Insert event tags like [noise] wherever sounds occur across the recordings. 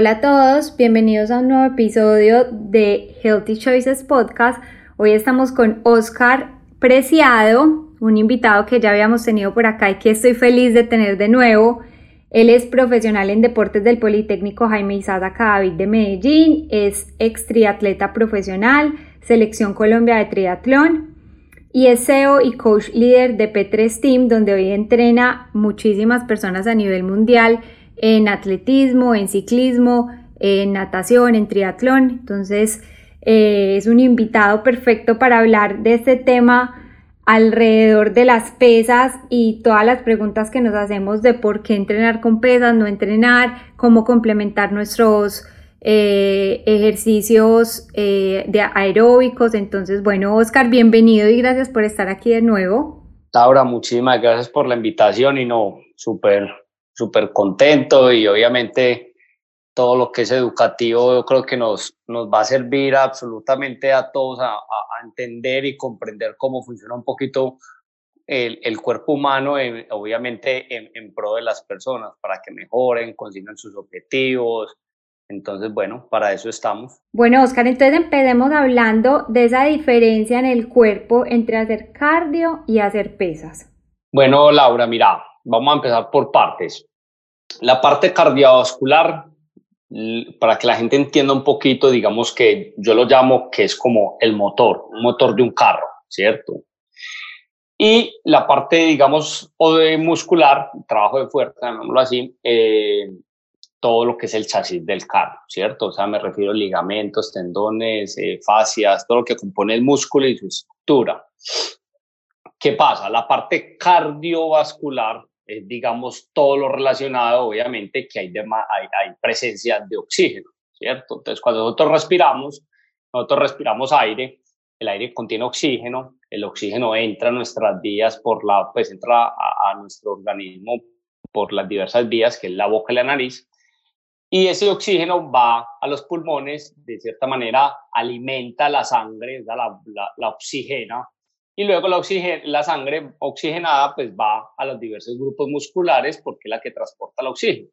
Hola a todos, bienvenidos a un nuevo episodio de Healthy Choices Podcast. Hoy estamos con Oscar Preciado, un invitado que ya habíamos tenido por acá y que estoy feliz de tener de nuevo. Él es profesional en deportes del Politécnico Jaime Izaza Cadavid de Medellín, es ex triatleta profesional, Selección Colombia de Triatlón y es CEO y coach líder de P3 Team, donde hoy entrena muchísimas personas a nivel mundial en atletismo, en ciclismo, en natación, en triatlón. Entonces, eh, es un invitado perfecto para hablar de este tema alrededor de las pesas y todas las preguntas que nos hacemos de por qué entrenar con pesas, no entrenar, cómo complementar nuestros eh, ejercicios eh, de aeróbicos. Entonces, bueno, Oscar, bienvenido y gracias por estar aquí de nuevo. Laura, muchísimas gracias por la invitación y no, súper súper contento y obviamente todo lo que es educativo yo creo que nos, nos va a servir absolutamente a todos a, entender y comprender cómo funciona un poquito el, el cuerpo humano, obviamente en, en, pro de las personas, para que mejoren, consigan sus objetivos. Entonces, bueno, para eso estamos. Bueno, Oscar, entonces empecemos hablando de esa diferencia en el cuerpo entre hacer cardio y hacer pesas. Bueno, Laura, mira, vamos a empezar por partes. La parte cardiovascular, para que la gente entienda un poquito, digamos que yo lo llamo que es como el motor, un motor de un carro, ¿cierto? Y la parte, digamos, o de muscular, trabajo de fuerza, llamémoslo así, eh, todo lo que es el chasis del carro, ¿cierto? O sea, me refiero a ligamentos, tendones, eh, fascias, todo lo que compone el músculo y su estructura. ¿Qué pasa? La parte cardiovascular digamos, todo lo relacionado, obviamente, que hay, presencia de oxígeno, ¿cierto? Entonces, cuando nosotros respiramos, nosotros respiramos aire, el aire contiene oxígeno, el oxígeno entra a nuestras vías por la, pues entra a, a, nuestro organismo por las diversas vías, que es la boca y la nariz, y ese oxígeno va a los pulmones, de cierta manera alimenta la sangre, la, la, la oxigena, y luego la, sangre oxigenada pues va a los diversos grupos musculares porque es la que transporta el oxígeno.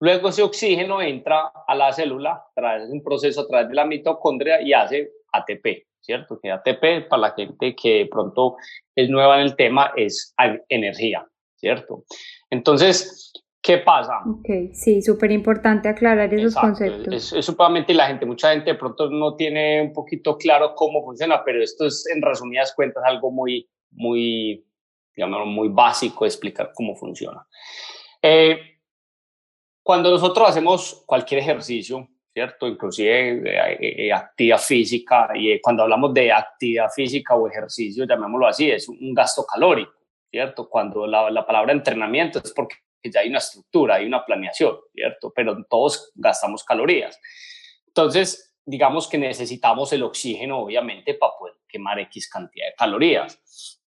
Luego ese oxígeno entra a la célula de un proceso a través de la mitocondria y hace ATP, ¿cierto? Que ATP, para la gente que pronto es nueva en el tema, es energía, ¿cierto? Entonces, ¿Qué pasa? Ok, sí, súper importante aclarar esos conceptos. Es, es sumamente, la gente, mucha gente de pronto no tiene un poquito claro cómo funciona, pero esto es en resumidas cuentas algo muy, muy, digamos, muy básico de explicar cómo funciona. Eh, cuando nosotros hacemos cualquier ejercicio, ¿cierto? Inclusive eh, eh, actividad física, y cuando hablamos de actividad física o ejercicio, llamémoslo así, es un gasto calórico, ¿cierto? Cuando la, la palabra entrenamiento es porque que ya hay una estructura, hay una planeación, ¿cierto? Pero todos gastamos calorías. Entonces, digamos que necesitamos el oxígeno, obviamente, para poder quemar X cantidad de calorías.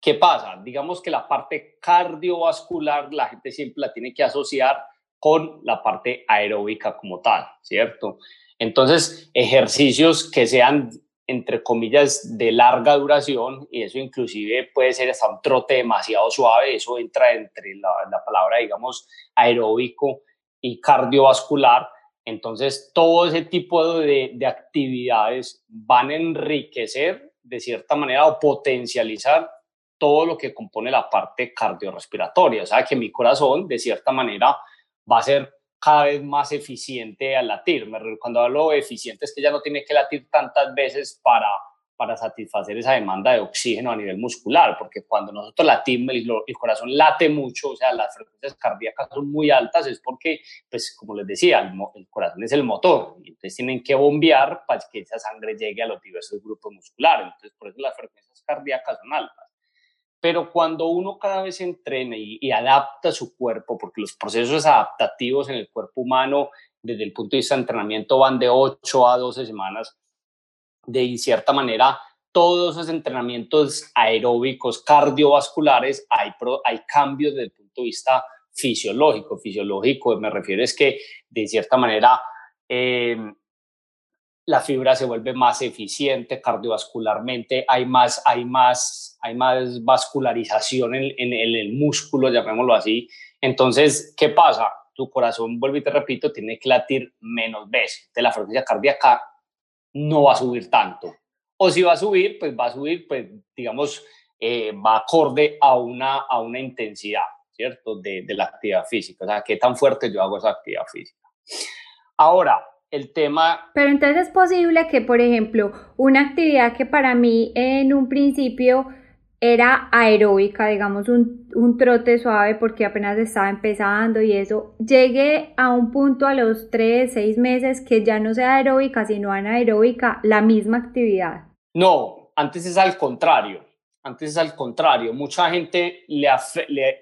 ¿Qué pasa? Digamos que la parte cardiovascular la gente siempre la tiene que asociar con la parte aeróbica como tal, ¿cierto? Entonces, ejercicios que sean entre comillas, de larga duración, y eso inclusive puede ser hasta un trote demasiado suave, eso entra entre la, la palabra, digamos, aeróbico y cardiovascular. Entonces, todo ese tipo de, de, actividades van a enriquecer, de cierta manera, o potencializar todo lo que compone la parte cardiorrespiratoria. O sea, que mi corazón, de cierta manera, va a ser cada vez más eficiente al latir. Cuando hablo eficiente es que ya no tiene que latir tantas veces para para satisfacer esa demanda de oxígeno a nivel muscular, porque cuando nosotros latimos, el, el, corazón late mucho, o sea, las frecuencias cardíacas son muy altas, es porque, pues, como les decía, el, el corazón es el motor, y entonces tienen que bombear para que esa sangre llegue a los diversos grupos musculares, entonces por eso las frecuencias cardíacas son altas. Pero cuando uno cada vez entrena y, y adapta su cuerpo, porque los procesos adaptativos en el cuerpo humano desde el punto de vista de entrenamiento van de 8 a 12 semanas, de cierta manera todos esos entrenamientos aeróbicos, cardiovasculares, hay, hay cambios desde el punto de vista fisiológico. Fisiológico, me refiero es que de cierta manera em, la fibra se vuelve más eficiente cardiovascularmente, hay más, hay más, hay más vascularización en, el músculo, llamémoslo así. Entonces, ¿qué pasa? Tu corazón, vuelvo y te repito, tiene que latir menos veces. De la frecuencia cardíaca no va a subir tanto. O si va a subir, pues va a subir, pues digamos, eh, va acorde a una, a una intensidad, ¿cierto? De, de la actividad física. O sea, qué tan fuerte yo hago esa actividad física. Ahora, el tema... Pero entonces es posible que, por ejemplo, una actividad que para mí en un principio era aeróbica, digamos un, un, trote suave porque apenas estaba empezando y eso, llegué a un punto a los 3, 6 meses que ya no sea aeróbica, sino anaeróbica, la misma actividad. No, antes es al contrario, antes es al contrario, mucha gente le, le,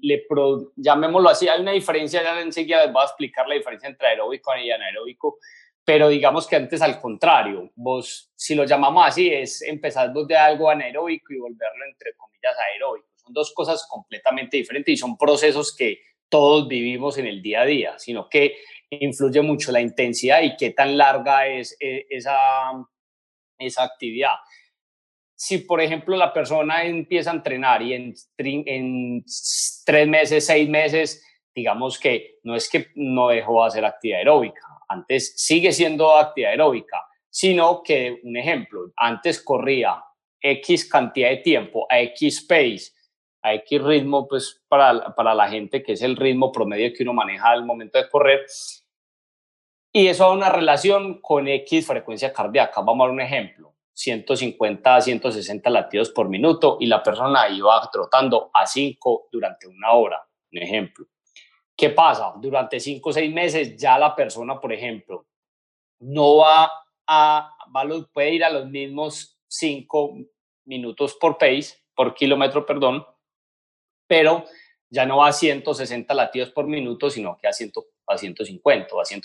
le pro, llamémoslo así, hay una diferencia, ya enseguida les voy a explicar la diferencia entre aeróbico y anaeróbico, pero digamos que antes al contrario, vos, si lo llamamos así, es empezar de algo anaeróbico y volverlo entre comillas aeróbico. Son dos cosas completamente diferentes y son procesos que todos vivimos en el día a día, sino que influye mucho la intensidad y qué tan larga es e, esa, esa actividad. Si, por ejemplo, la persona empieza a entrenar y en, tres meses, seis meses, digamos que no es que no dejó de hacer actividad aeróbica, antes sigue siendo actividad aeróbica, sino que, un ejemplo, antes corría X cantidad de tiempo a X pace, a X ritmo, pues para, para la gente que es el ritmo promedio que uno maneja al momento de correr. Y eso da una relación con X frecuencia cardíaca. Vamos a dar un ejemplo. 150 a 160 latidos por minuto y la persona iba trotando a 5 durante una hora, un ejemplo. ¿Qué pasa? Durante cinco o seis meses ya la persona, por ejemplo, no va a, va puede ir a los mismos cinco minutos por pace, por kilómetro, perdón, pero ya no va a 160 latidos por minuto, sino que a, 100, a 150 o a 100,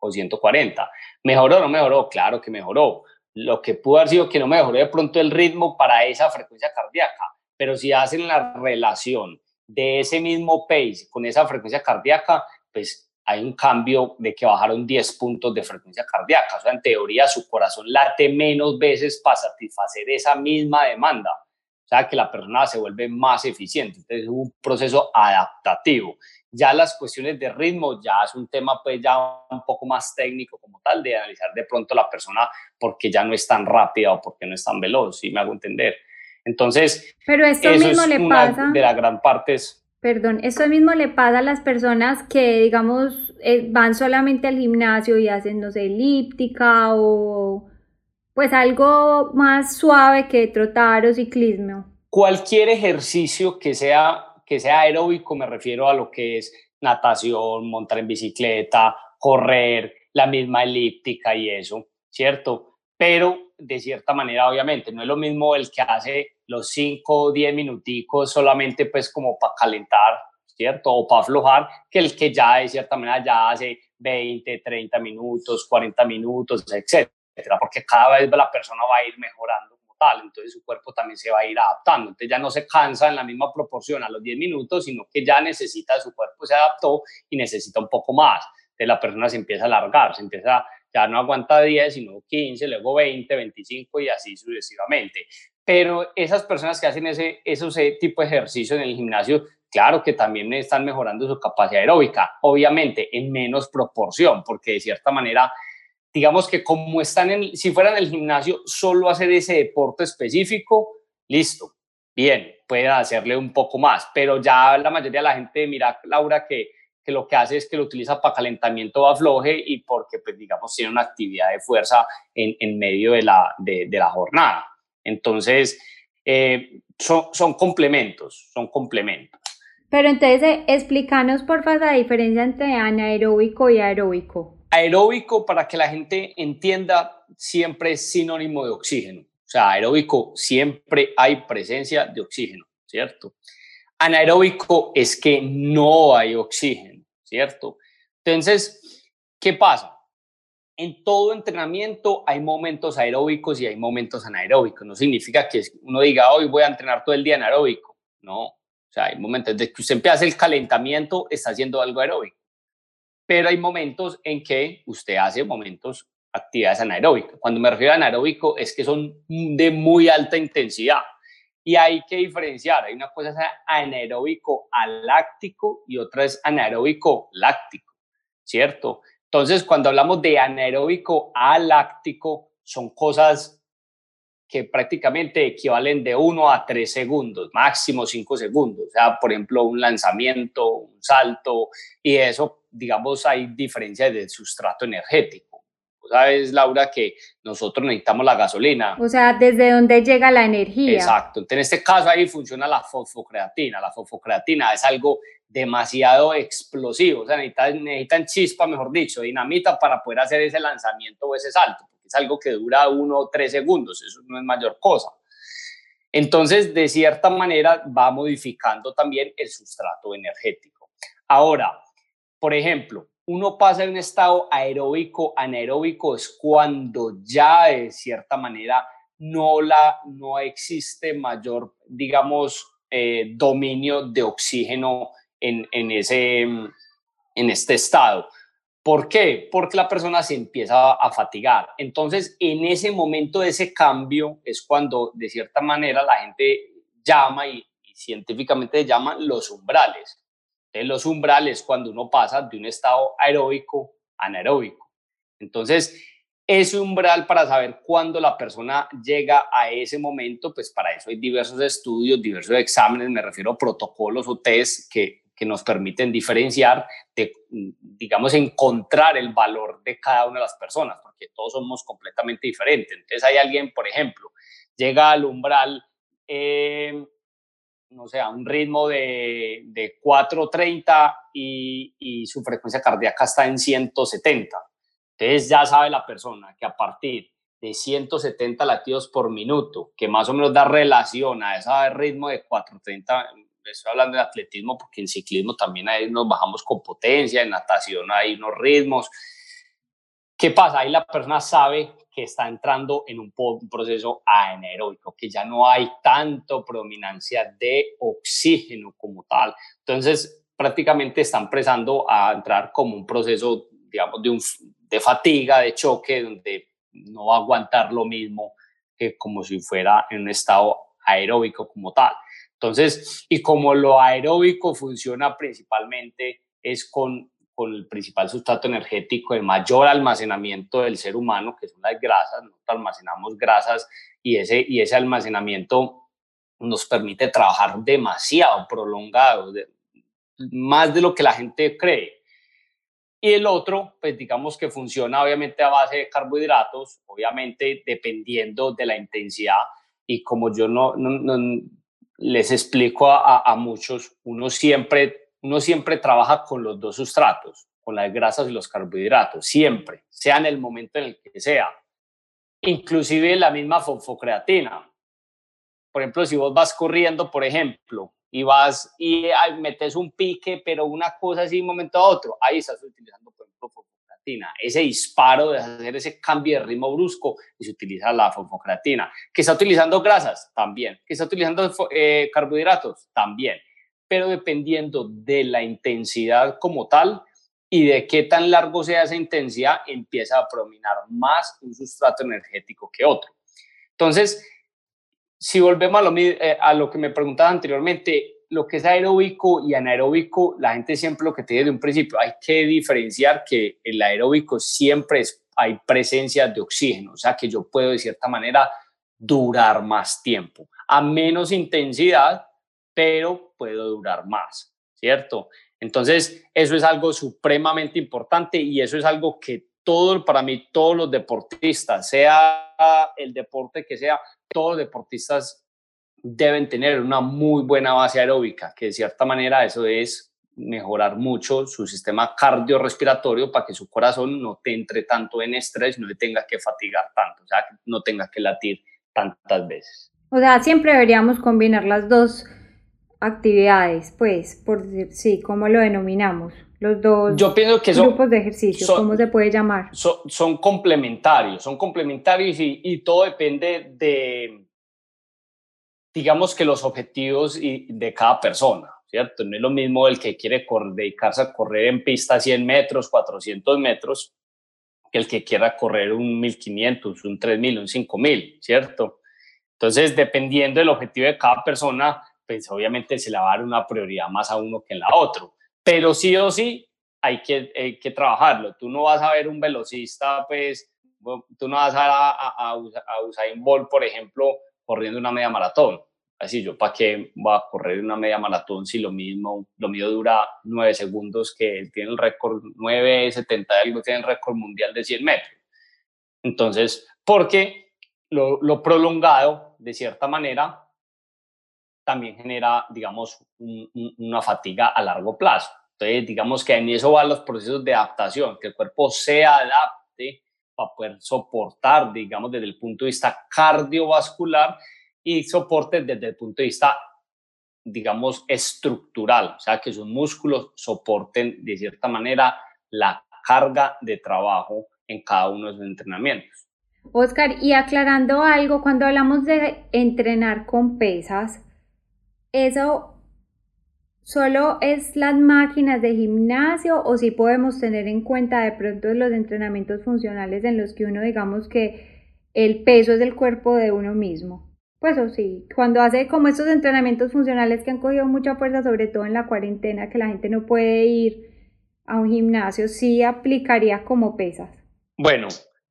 o 140. ¿Mejoró o no mejoró? Claro que mejoró. Lo que pudo haber sido que no mejoró de pronto el ritmo para esa frecuencia cardíaca, pero si hacen la relación de ese mismo pace con esa frecuencia cardíaca, pues hay un cambio de que bajaron 10 puntos de frecuencia cardíaca. O sea, en teoría su corazón late menos veces para satisfacer esa misma demanda. O sea, que la persona se vuelve más eficiente. Entonces es un proceso adaptativo. Ya las cuestiones de ritmo ya es un tema pues ya un poco más técnico como tal, de analizar de pronto la persona porque ya no es tan rápida o porque no es tan veloz, si me hago entender. Entonces, pero esto mismo le pasa de la gran parte es Perdón, eso mismo le pasa a las personas que, digamos, eh, van solamente al gimnasio y hacen, no sé, elíptica o pues algo más suave que trotar o ciclismo. Cualquier ejercicio que sea, que sea aeróbico, me refiero a lo que es natación, montar en bicicleta, correr, la misma elíptica y eso, ¿cierto? Pero de cierta manera, obviamente, no es lo mismo el que hace los 5 o 10 minuticos solamente pues como para calentar, ¿cierto? O para aflojar, que el que ya de cierta manera ya hace 20, 30 minutos, 40 minutos, etcétera, porque cada vez la persona va a ir mejorando tal, entonces su cuerpo también se va a ir adaptando, entonces ya no se cansa en la misma proporción a los 10 minutos, sino que ya necesita, su cuerpo se adaptó y necesita un poco más, entonces la persona se empieza a alargar, se empieza ya no aguanta 10, sino 15, luego 20, 25 y así sucesivamente. Pero esas personas que hacen ese, ese tipo de ejercicio en el gimnasio, claro que también están mejorando su capacidad aeróbica, obviamente en menos proporción, porque de cierta manera, digamos que como están en, si fueran en el gimnasio solo hacer ese deporte específico, listo, bien, pueden hacerle un poco más, pero ya la mayoría de la gente, mira, Laura, que que lo que hace es que lo utiliza para calentamiento afloje y porque, pues, digamos, tiene una actividad de fuerza en, en medio de la, de, de la jornada. Entonces, eh, son, son complementos, son complementos. Pero entonces, eh, explícanos por favor la diferencia entre anaeróbico y aeróbico. Aeróbico, para que la gente entienda, siempre es sinónimo de oxígeno. O sea, aeróbico siempre hay presencia de oxígeno, ¿cierto? Anaeróbico es que no hay oxígeno, ¿cierto? Entonces, ¿qué pasa? En todo entrenamiento hay momentos aeróbicos y hay momentos anaeróbicos. No significa que uno diga, hoy voy a entrenar todo el día anaeróbico. No, o sea, hay momentos desde que usted empieza el calentamiento, está haciendo algo aeróbico. Pero hay momentos en que usted hace momentos actividades anaeróbicas. Cuando me refiero a anaeróbico es que son de muy alta intensidad y hay que diferenciar. Hay una cosa es anaeróbico aláctico y otra es anaeróbico láctico, ¿cierto? Entonces, cuando hablamos de anaeróbico aláctico, son cosas que prácticamente equivalen de 1 a 3 segundos, máximo 5 segundos. O sea, por ejemplo, un lanzamiento, un salto, y eso, digamos, hay diferencias del sustrato energético sabes, Laura, que nosotros necesitamos la gasolina. O sea, ¿desde dónde llega la energía? Exacto. en este caso ahí funciona la fosfocreatina. La fosfocreatina es algo demasiado explosivo. O sea, necesitan, necesitan chispa, mejor dicho, dinamita para poder hacer ese lanzamiento o ese salto. Es algo que dura uno o tres segundos. Eso no es mayor cosa. Entonces, de cierta manera, va modificando también el sustrato energético. Ahora, por ejemplo, uno pasa de un estado aeróbico a anaeróbico es cuando ya de cierta manera no, la, no existe mayor, digamos, eh, dominio de oxígeno en, en, ese, en este estado. ¿Por qué? Porque la persona se empieza a fatigar. Entonces, en ese momento de ese cambio es cuando de cierta manera la gente llama y, y científicamente llaman los umbrales los umbrales cuando uno pasa de un estado aeróbico a anaeróbico. Entonces, ese umbral para saber cuándo la persona llega a ese momento, pues para eso hay diversos estudios, diversos exámenes, me refiero a protocolos o test que, que nos permiten diferenciar, de, digamos, encontrar el valor de cada una de las personas, porque todos somos completamente diferentes. Entonces hay alguien, por ejemplo, llega al umbral eh, no sé, a un ritmo de, de 4.30 y, y su frecuencia cardíaca está en 170. Entonces ya sabe la persona que a partir de 170 latidos por minuto, que más o menos da relación a ese ritmo de 430, estoy hablando de atletismo porque en ciclismo también ahí nos bajamos con potencia, en natación hay unos ritmos. ¿Qué pasa? Ahí la persona sabe que está entrando en un, proceso anaeróbico, que ya no hay tanto predominancia de oxígeno como tal. Entonces, prácticamente está empezando a entrar como un proceso, digamos, de, un, de fatiga, de choque, donde no va a aguantar lo mismo que como si fuera en un estado aeróbico como tal. Entonces, y como lo aeróbico funciona principalmente es con con el principal sustrato energético de mayor almacenamiento del ser humano, que son las grasas. Nosotros almacenamos grasas y ese, y ese almacenamiento nos permite trabajar demasiado prolongado, más de lo que la gente cree. Y el otro, pues digamos que funciona obviamente a base de carbohidratos, obviamente dependiendo de la intensidad. Y como yo no, no, les explico a, a, muchos, uno siempre uno siempre trabaja con los dos sustratos, con las grasas y los carbohidratos, siempre, sea en el momento en el que sea. Inclusive la misma fosfocreatina. Por ejemplo, si vos vas corriendo, por ejemplo, y vas y metes un pique, pero una cosa así de un momento a otro, ahí estás utilizando, por ejemplo, fosfocreatina. Ese disparo de hacer ese cambio de ritmo brusco y se utiliza la fosfocreatina. ¿Que está utilizando grasas? También. ¿Que está utilizando eh, carbohidratos? También pero dependiendo de la intensidad como tal y de qué tan largo sea esa intensidad, empieza a prominar más un sustrato energético que otro. Entonces, si volvemos a lo, eh, a lo que me preguntaba anteriormente, lo que es aeróbico y anaeróbico, la gente siempre lo que tiene de un principio, hay que diferenciar que el aeróbico siempre es, hay presencia de oxígeno, o sea que yo puedo de cierta manera durar más tiempo, a menos intensidad, pero puedo durar más, ¿cierto? Entonces, eso es algo supremamente importante y eso es algo que todo, para mí, todos los deportistas, sea el deporte que sea, todos los deportistas deben tener una muy buena base aeróbica, que de cierta manera eso es mejorar mucho su sistema cardiorrespiratorio para que su corazón no te entre tanto en estrés, no le tenga que fatigar tanto, o sea, no tenga que latir tantas veces. O sea, siempre deberíamos combinar las dos actividades, pues, por sí, ¿cómo lo denominamos? Los dos Yo pienso que grupos de ejercicio, ¿cómo se puede llamar? Son, complementarios, son complementarios y, y, todo depende de, digamos que los objetivos de cada persona, ¿cierto? No es lo mismo el que quiere dedicarse a correr en pista 100 metros, 400 metros, que el que quiera correr un 1500, un 3000, un 5000, ¿cierto? Entonces, dependiendo del objetivo de cada persona, pues obviamente se le va a dar una prioridad más a uno que en la otro. Pero sí o sí hay que, que trabajarlo. Tú no vas a ver un velocista, pues, tú no vas a, a, a, a por ejemplo, corriendo una media maratón. Así yo, ¿para qué voy a correr una media maratón si lo mismo, lo mío dura nueve segundos que él tiene el récord, 9.70 algo, tiene el récord mundial de 100 metros? Entonces, porque lo prolongado, de cierta manera, también genera, digamos, una fatiga a largo plazo. Entonces, digamos que en eso van los procesos de adaptación, que el cuerpo se adapte para poder soportar, digamos, desde el punto de vista cardiovascular y soporte desde el punto de vista, digamos, estructural, o sea, que sus músculos soporten de cierta manera la carga de trabajo en cada uno de sus entrenamientos. Oscar, y aclarando algo, cuando hablamos de entrenar con pesas, ¿Eso solo es las máquinas de gimnasio o si podemos tener en cuenta de pronto los entrenamientos funcionales en los que uno digamos que el peso es del cuerpo de uno mismo? Pues o sí, cuando hace como estos entrenamientos funcionales que han cogido mucha fuerza, sobre todo en la cuarentena, que la gente no puede ir a un gimnasio, sí aplicaría como pesas. Bueno,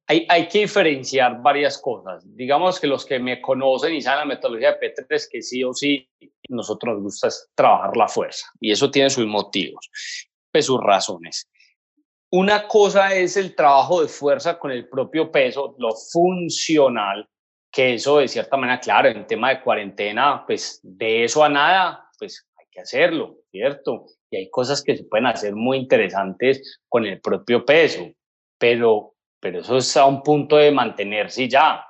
hay, que diferenciar varias cosas. Digamos que los que me conocen y saben la metodología de P3 es que sí o sí nosotros nos gusta trabajar la fuerza y eso tiene sus motivos, pues sus razones. Una cosa es el trabajo de fuerza con el propio peso, lo funcional, que eso de cierta manera, claro, en tema de cuarentena, pues de eso a nada, pues hay que hacerlo, ¿cierto? Y hay cosas que se pueden hacer muy interesantes con el propio peso, pero pero eso es a un punto de mantenerse ya.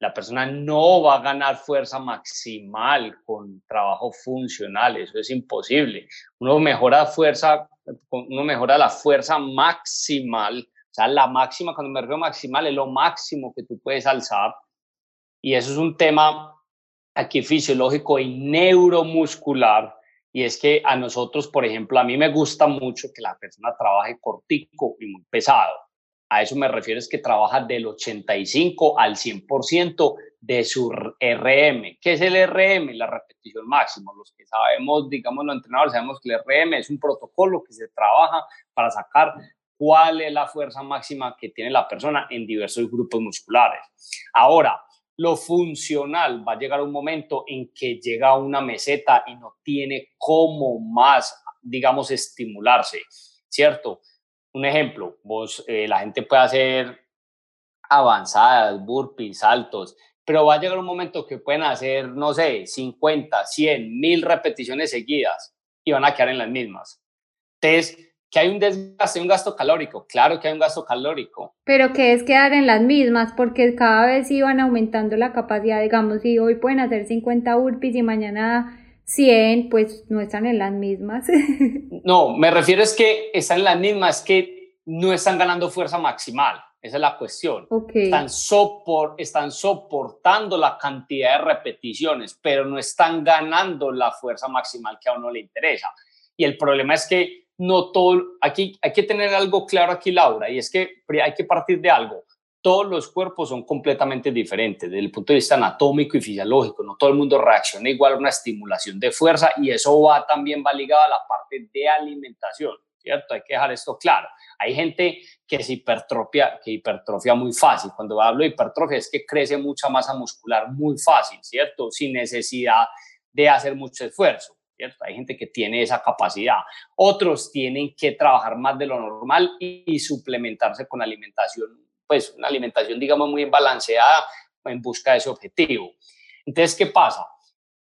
La persona no va a ganar fuerza maximal con trabajo funcional, eso es imposible. Uno mejora fuerza, uno mejora la fuerza maximal, o sea, la máxima, cuando me refiero maximal, es lo máximo que tú puedes alzar. Y eso es un tema aquí fisiológico y neuromuscular. Y es que a nosotros, por ejemplo, a mí me gusta mucho que la persona trabaje cortico y muy pesado a eso me refiero es que trabaja del 85 al 100% de su RM. ¿Qué es el RM? La repetición máxima. Los que sabemos, digamos, los entrenadores sabemos que el RM es un protocolo que se trabaja para sacar cuál es la fuerza máxima que tiene la persona en diversos grupos musculares. Ahora, lo funcional va a llegar un momento en que llega a una meseta y no tiene cómo más, digamos, estimularse, ¿cierto? Un ejemplo, vos, eh, la gente puede hacer avanzadas, burpees, saltos, pero va a llegar un momento que pueden hacer, no sé, 50, 100, 1000 repeticiones seguidas y van a quedar en las mismas. Entonces, que hay un desgaste, un gasto calórico, claro que hay un gasto calórico. Pero que es quedar en las mismas, porque cada vez iban aumentando la capacidad, digamos, si hoy pueden hacer 50 burpees y mañana 100, pues no están en las mismas. [laughs] no, me refiero es que están en las mismas, que no están ganando fuerza maximal. Esa es la cuestión. Están, sopor, están soportando la cantidad de repeticiones, pero no están ganando la fuerza maximal que a uno le interesa. Y el problema es que no todo, aquí hay que tener algo claro aquí, Laura, y es que hay que partir de algo todos los cuerpos son completamente diferentes desde el punto de vista anatómico y fisiológico. No todo el mundo reacciona igual a una estimulación de fuerza y eso va también va ligado a la parte de alimentación, ¿cierto? Hay que dejar esto claro. Hay gente que se hipertrofia, que hipertrofia muy fácil. Cuando hablo de hipertrofia es que crece mucha masa muscular muy fácil, ¿cierto? Sin necesidad de hacer mucho esfuerzo. ¿cierto? Hay gente que tiene esa capacidad. Otros tienen que trabajar más de lo normal y, suplementarse con alimentación, pues una alimentación, digamos, muy balanceada en busca de ese objetivo. Entonces, ¿qué pasa?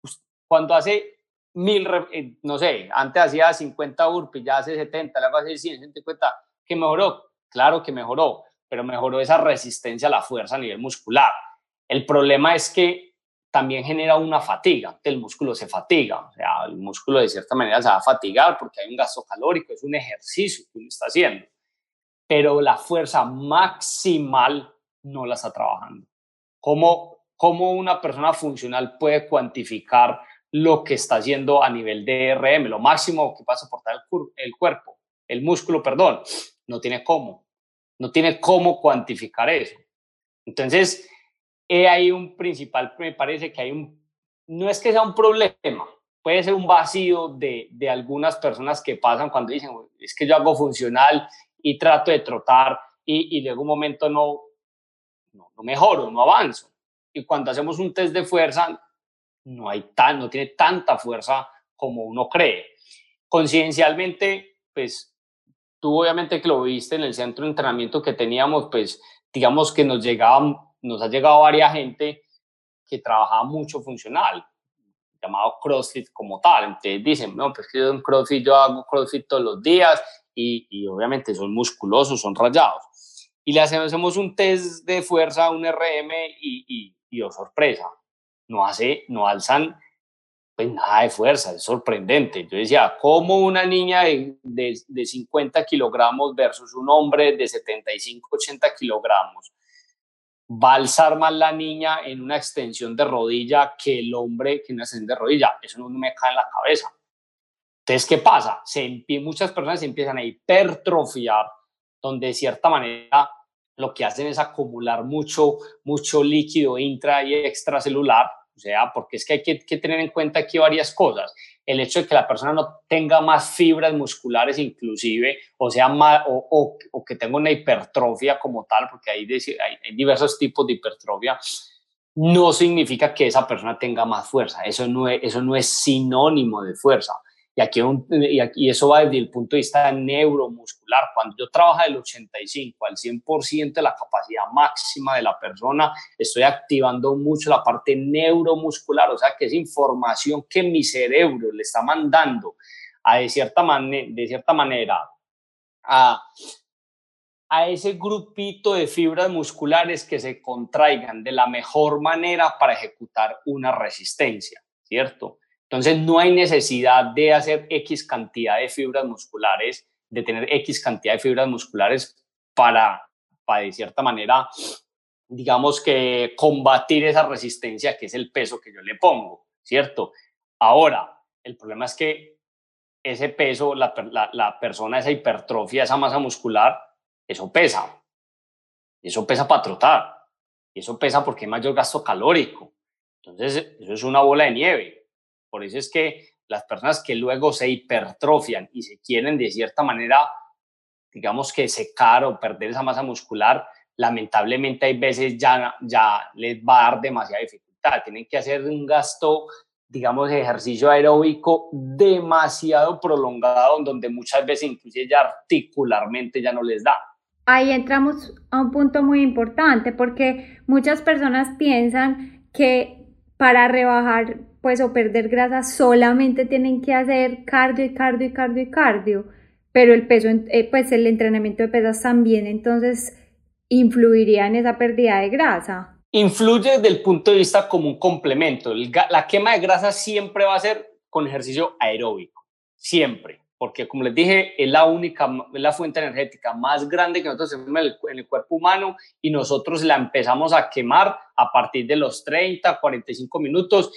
Pues, cuando hace mil, eh, no sé, antes hacía 50 burpees, ya hace 70, luego hace 100, 150, ¿que mejoró? Claro que mejoró, pero mejoró esa resistencia a la fuerza a nivel muscular. El problema es que también genera una fatiga, el músculo se fatiga, o sea, el músculo de cierta manera se va a fatigar porque hay un gasto calórico, es un ejercicio que uno está haciendo, pero la fuerza maximal no la está trabajando. ¿Cómo, cómo una persona funcional puede cuantificar lo que está haciendo a nivel de RM, lo máximo que puede soportar el, el cuerpo, el músculo, perdón? No tiene cómo, no tiene cómo cuantificar eso. Entonces, ahí un principal, me parece que hay un, no es que sea un problema, puede ser un vacío de, de algunas personas que pasan cuando dicen, es que yo hago funcional y trato de trotar y, y luego un momento no, no, no, mejoro, no avanzo. Y cuando hacemos un test de fuerza, no, hay tan, no tiene tanta fuerza como uno cree. Conciencialmente, pues tú obviamente que lo viste en el centro de entrenamiento que teníamos, pues digamos que nos llegaban nos ha llegado varias gente que trabajaba mucho funcional, llamado CrossFit como tal. Entonces dicen, no, pues que yo en CrossFit yo hago CrossFit todos los días y, y obviamente son musculosos, son rayados. Y le hacemos un test de fuerza, un RM y, y, y oh, sorpresa, no hace, no alzan pues nada de fuerza, es sorprendente. Yo decía, ¿cómo una niña de, de, de 50 kilogramos versus un hombre de 75, 80 kilogramos va a alzar más la niña en una extensión de rodilla que el hombre que una extensión de rodilla. Eso no me cae en la cabeza. Entonces, ¿qué pasa? Se muchas personas se empiezan a hipertrofiar, donde de cierta manera lo que hacen es acumular mucho, mucho líquido intra y extracelular, o sea, porque es que hay que, que tener en cuenta aquí varias cosas el hecho de que la persona no tenga más fibras musculares inclusive, o sea, más, o, o, que tenga una hipertrofia como tal, porque hay, hay, diversos tipos de hipertrofia, no significa que esa persona tenga más fuerza. Eso no es, eso no es sinónimo de fuerza. Y, aquí, y, aquí, eso va desde el punto de vista neuromuscular. Cuando yo trabajo del 85 al 100% de la capacidad máxima de la persona, estoy activando mucho la parte neuromuscular, o sea, que es información que mi cerebro le está mandando a, de, cierta de cierta manera a, a ese grupito de fibras musculares que se contraigan de la mejor manera para ejecutar una resistencia, ¿cierto? Entonces, no hay necesidad de hacer X cantidad de fibras musculares, de tener X cantidad de fibras musculares para, para de cierta manera, digamos que combatir esa resistencia que es el peso que yo le pongo, ¿cierto? Ahora, el problema es que ese peso, la, la, la persona, esa hipertrofia, esa masa muscular, eso pesa. Eso pesa para trotar. Eso pesa porque hay mayor gasto calórico. Entonces, eso es una bola de nieve. Por eso es que las personas que luego se hipertrofian y se quieren de cierta manera, digamos que secar o perder esa masa muscular, lamentablemente hay veces ya, ya les va a dar demasiada dificultad. Tienen que hacer un gasto, digamos, de ejercicio aeróbico demasiado prolongado, donde muchas veces inclusive ya articularmente ya no les da. Ahí entramos a un punto muy importante porque muchas personas piensan que para rebajar pues o perder grasa solamente tienen que hacer cardio y cardio y cardio y cardio, pero el peso, eh, pues el entrenamiento de pesas también entonces influiría en esa pérdida de grasa. Influye desde el punto de vista como un complemento. La quema de grasa siempre va a ser con ejercicio aeróbico, siempre, porque como les dije, es la única, es la fuente energética más grande que nosotros tenemos en el, en el cuerpo humano y nosotros la empezamos a quemar a partir de los 30, 45 minutos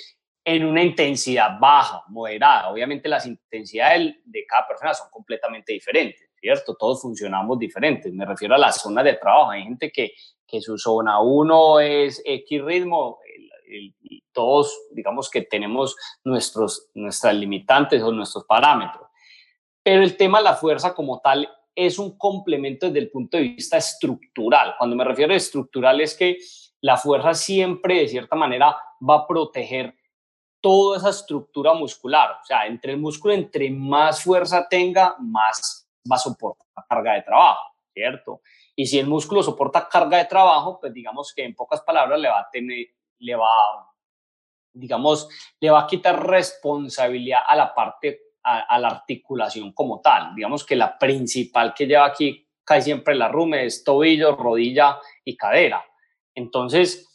en una intensidad baja, moderada. Obviamente las intensidades de cada persona son completamente diferentes, ¿cierto? Todos funcionamos diferentes. Me refiero a las zonas de trabajo. Hay gente que, que su zona 1 es X ritmo, todos, digamos que tenemos nuestros, nuestras limitantes o nuestros parámetros. Pero el tema de la fuerza como tal es un complemento desde el punto de vista estructural. Cuando me refiero a estructural es que la fuerza siempre, de cierta manera, va a proteger toda esa estructura muscular. O sea, entre el músculo, entre más fuerza tenga, más va a soportar carga de trabajo, ¿cierto? Y si el músculo soporta carga de trabajo, pues digamos que en pocas palabras le va a tener, le va, digamos, le va a quitar responsabilidad a la parte, a, la articulación como tal. Digamos que la principal que lleva aquí casi siempre la rume es tobillo, rodilla y cadera. Entonces,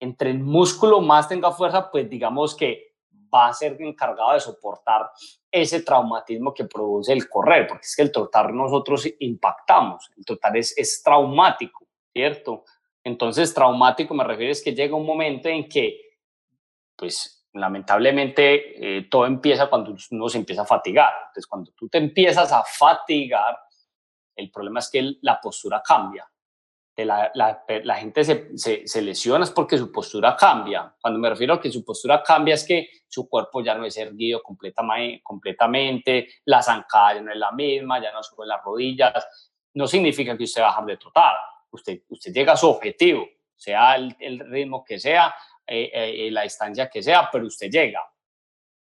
entre el músculo más tenga fuerza, pues digamos que va a ser encargado de soportar ese traumatismo que produce el correr, porque es que el trotar nosotros impactamos, el trotar es, es traumático, ¿cierto? Entonces, traumático me refiero es que llega un momento en que, pues, lamentablemente, eh, todo empieza cuando uno se empieza a fatigar. Entonces, cuando tú te empiezas a fatigar, el problema es que la postura cambia la, la, gente se, se, lesiona es porque su postura cambia. Cuando me refiero a que su postura cambia es que su cuerpo ya no es erguido completamente, la zancada ya no es la misma, ya no sube las rodillas. No significa que usted va a dejar de trotar. Usted, usted llega a su objetivo, sea el, el ritmo que sea, eh, eh, la distancia que sea, pero usted llega.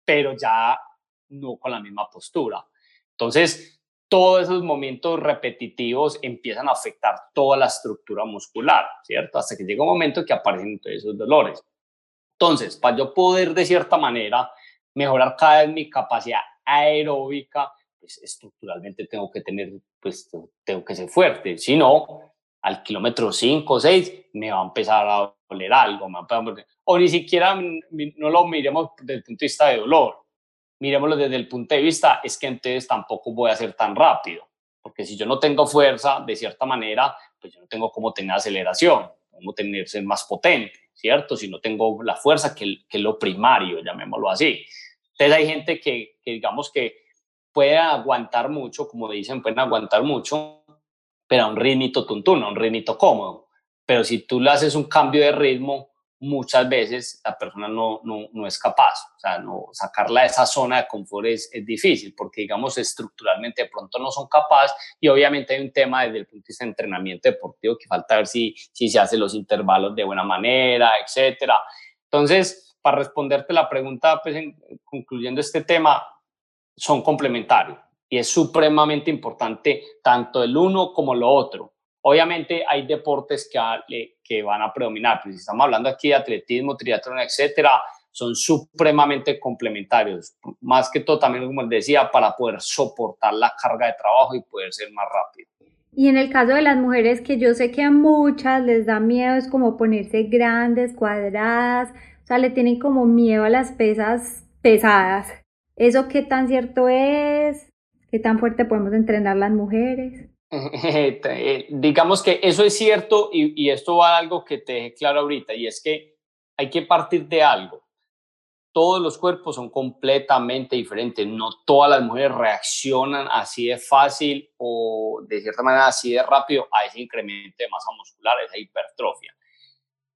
Pero ya no con la misma postura. Entonces, todos esos momentos repetitivos empiezan a afectar toda la estructura muscular, ¿cierto? Hasta que llega un momento que aparecen todos esos dolores. Entonces, para yo poder de cierta manera mejorar cada vez mi capacidad aeróbica, pues estructuralmente tengo que tener, pues tengo que ser fuerte. Si no, al kilómetro 5 o 6 me va a empezar a doler algo, o ni siquiera no lo miremos desde el punto de vista de dolor, miremoslo desde el punto de vista, es que entonces tampoco voy a ser tan rápido, porque si yo no tengo fuerza, de cierta manera, pues yo no tengo cómo tener aceleración, cómo tener ser más potente, ¿cierto? Si no tengo la fuerza, que, que es lo primario, llamémoslo así. Entonces hay gente que, que digamos que puede aguantar mucho, como dicen, pueden aguantar mucho, pero a un ritmito tuntún, a un ritmito cómodo. Pero si tú le haces un cambio de ritmo, muchas veces la persona no, no, no, es capaz. O sea, no, sacarla de esa zona de confort es, es, difícil porque, digamos, estructuralmente de pronto no son capaces y obviamente hay un tema desde el punto de vista de entrenamiento deportivo que falta ver si, si se hacen los intervalos de buena manera, etcétera. Entonces, para responderte la pregunta, pues concluyendo este tema, son complementarios y es supremamente importante tanto el uno como lo otro. Obviamente hay deportes que, que van a predominar, pero si estamos hablando aquí de atletismo, triatlón, etcétera, son supremamente complementarios. Más que todo, también, como les decía, para poder soportar la carga de trabajo y poder ser más rápido. Y en el caso de las mujeres, que yo sé que a muchas les da miedo, es como ponerse grandes, cuadradas, o sea, le tienen como miedo a las pesas pesadas. ¿Eso qué tan cierto es? ¿Qué tan fuerte podemos entrenar las mujeres? [laughs] Eh, digamos que eso es cierto y, esto va a algo que te dejé claro ahorita y es que hay que partir de algo. Todos los cuerpos son completamente diferentes. No todas las mujeres reaccionan así de fácil o de cierta manera así de rápido a ese incremento de masa muscular, esa hipertrofia.